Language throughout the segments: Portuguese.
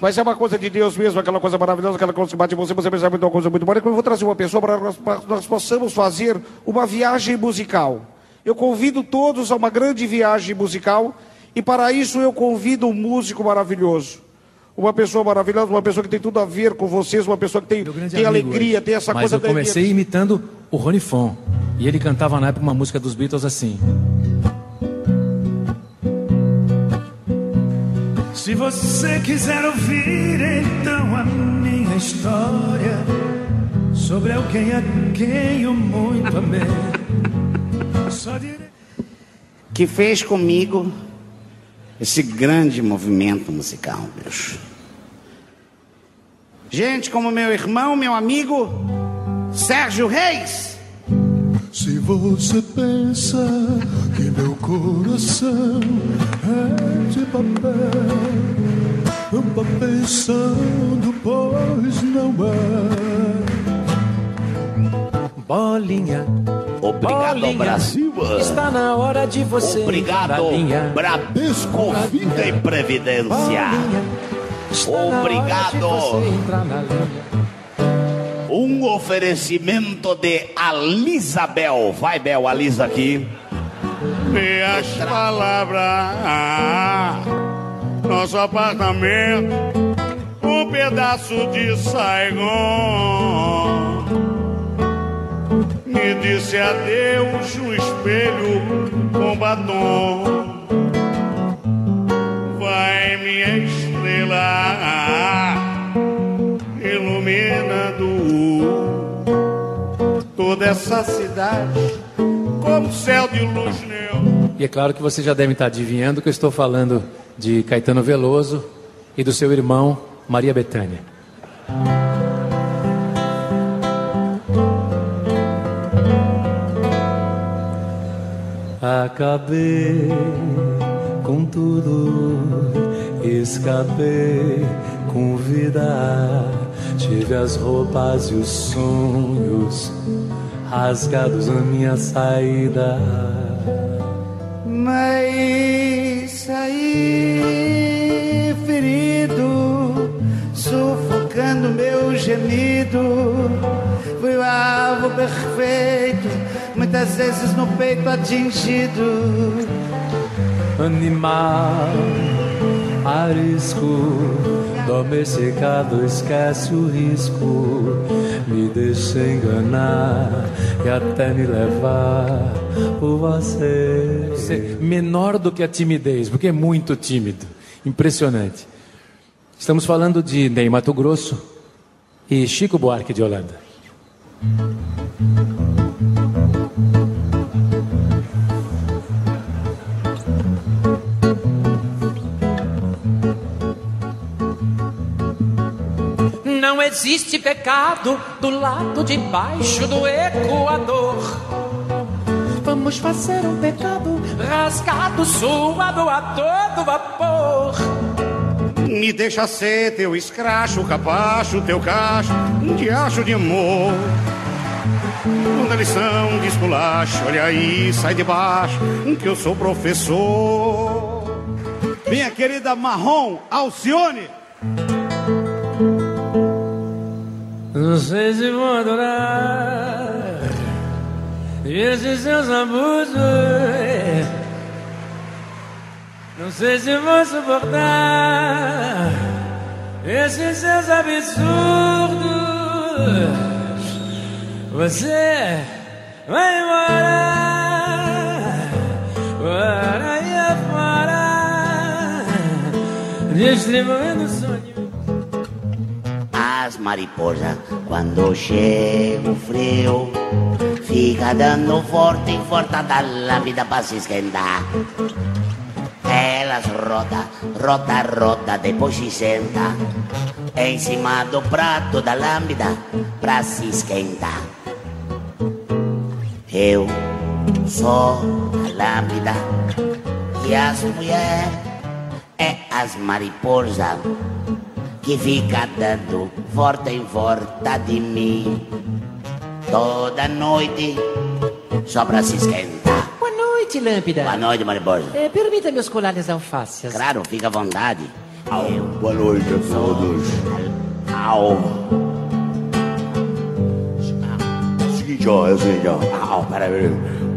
Mas é uma coisa de Deus mesmo, aquela coisa maravilhosa, aquela coisa que bate em você, você percebe uma coisa muito boa. Eu vou trazer uma pessoa para nós, para nós possamos fazer uma viagem musical. Eu convido todos a uma grande viagem musical e para isso eu convido um músico maravilhoso. Uma pessoa maravilhosa, uma pessoa que tem tudo a ver com vocês, uma pessoa que tem, tem alegria, hoje. tem essa Mas coisa eu comecei imitando o Rony Fon. E ele cantava na época uma música dos Beatles assim. Se você quiser ouvir então a minha história sobre alguém a quem eu muito amei, só direi. Que fez comigo esse grande movimento musical, bicho. Gente como meu irmão, meu amigo Sérgio Reis. Se você pensa que meu coração é de papel, eu tô pensando, pois não é. Bolinha. Obrigado, Bolinha. Brasil. Está na hora de você. Obrigado. Bradesco Vida e Previdência. Bolinha. Está na hora de Obrigado. Um oferecimento de Alisabel. Vai, Bel, Alisa aqui. Minhas palavras, nosso apartamento, um pedaço de Saigon. Me disse adeus no espelho com batom. Vai, minha estrela, iluminando toda essa cidade como céu de luz meu. E é claro que você já deve estar adivinhando que eu estou falando de Caetano Veloso e do seu irmão Maria Bethânia. Acabei com tudo, escapei com vida. Tive as roupas e os sonhos rasgados na minha saída. Mas saí ferido, sufocando meu gemido. Fui o alvo perfeito, muitas vezes no peito atingido. Animal, arisco, domesticado, esquece o risco. Me deixa enganar e até me levar por você. Ser menor do que a timidez, porque é muito tímido. Impressionante. Estamos falando de Ney Mato Grosso e Chico Buarque de Holanda. Existe pecado do lado de baixo do Equador. Vamos fazer um pecado rasgado, suado a todo vapor. Me deixa ser teu escracho, capacho, teu cacho, um diacho de amor. Quando a lição de esculacho, olha aí, sai de baixo, que eu sou professor. Minha querida Marrom Alcione. Não sei se vou adorar Esses seus abusos. Não sei se vou suportar esses seus absurdos. Você vai embora, para aí afora, distribuindo mariposas, quando chega o frio, fica dando forte e forte da vida para se esquentar. Elas roda, roda, roda, depois se senta em cima do prato da lâmpada pra se esquentar. Eu sou a lâmpada e as mulheres é as mariposas que fica dando forte em volta de mim toda noite só pra se esquentar. Boa noite, Lâmpada. Boa noite, mariposa. É, Permita-me os colares alfaces. Claro, fica à vontade. Eu Boa noite a todos. Au. Seguinte, ó, é o seguinte, ó. Au, peraí.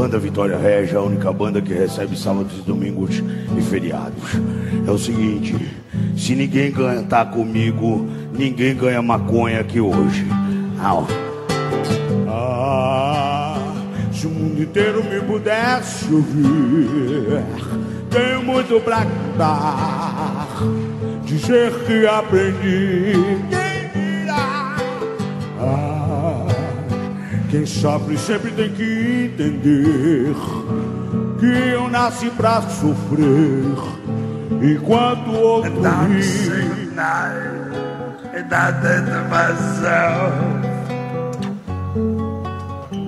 Banda Vitória Regia, a única banda que recebe sábados domingos e feriados. É o seguinte, se ninguém cantar comigo, ninguém ganha maconha aqui hoje. Au. Ah, se o mundo inteiro me pudesse ouvir, tenho muito pra contar. Dizer que aprendi. Quem sofre sempre tem que entender que eu nasci pra sofrer. Enquanto outro ri. And I think to myself,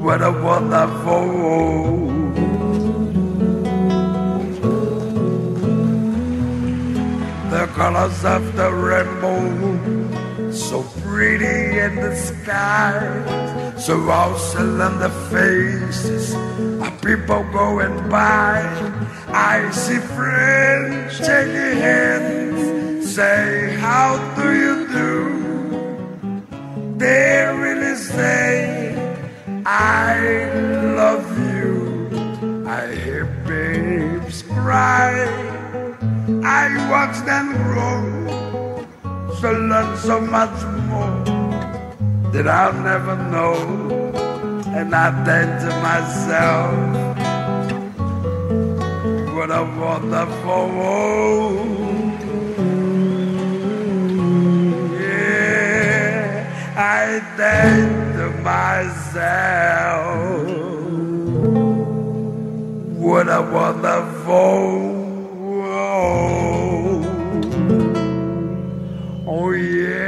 what a wonderful world. The colors of the rainbow, so pretty in the sky, so awesome on the faces of people going by. I see friends shaking hands, say, How do you do? They really say, I love you. I hear babes cry. I watch them grow. So learn so much more that I'll never know. And I think to myself, what a wonderful world. Yeah, I think to myself, what a wonderful world. Oh yeah.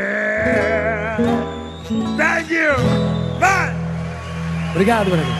Obrigado, Bragança.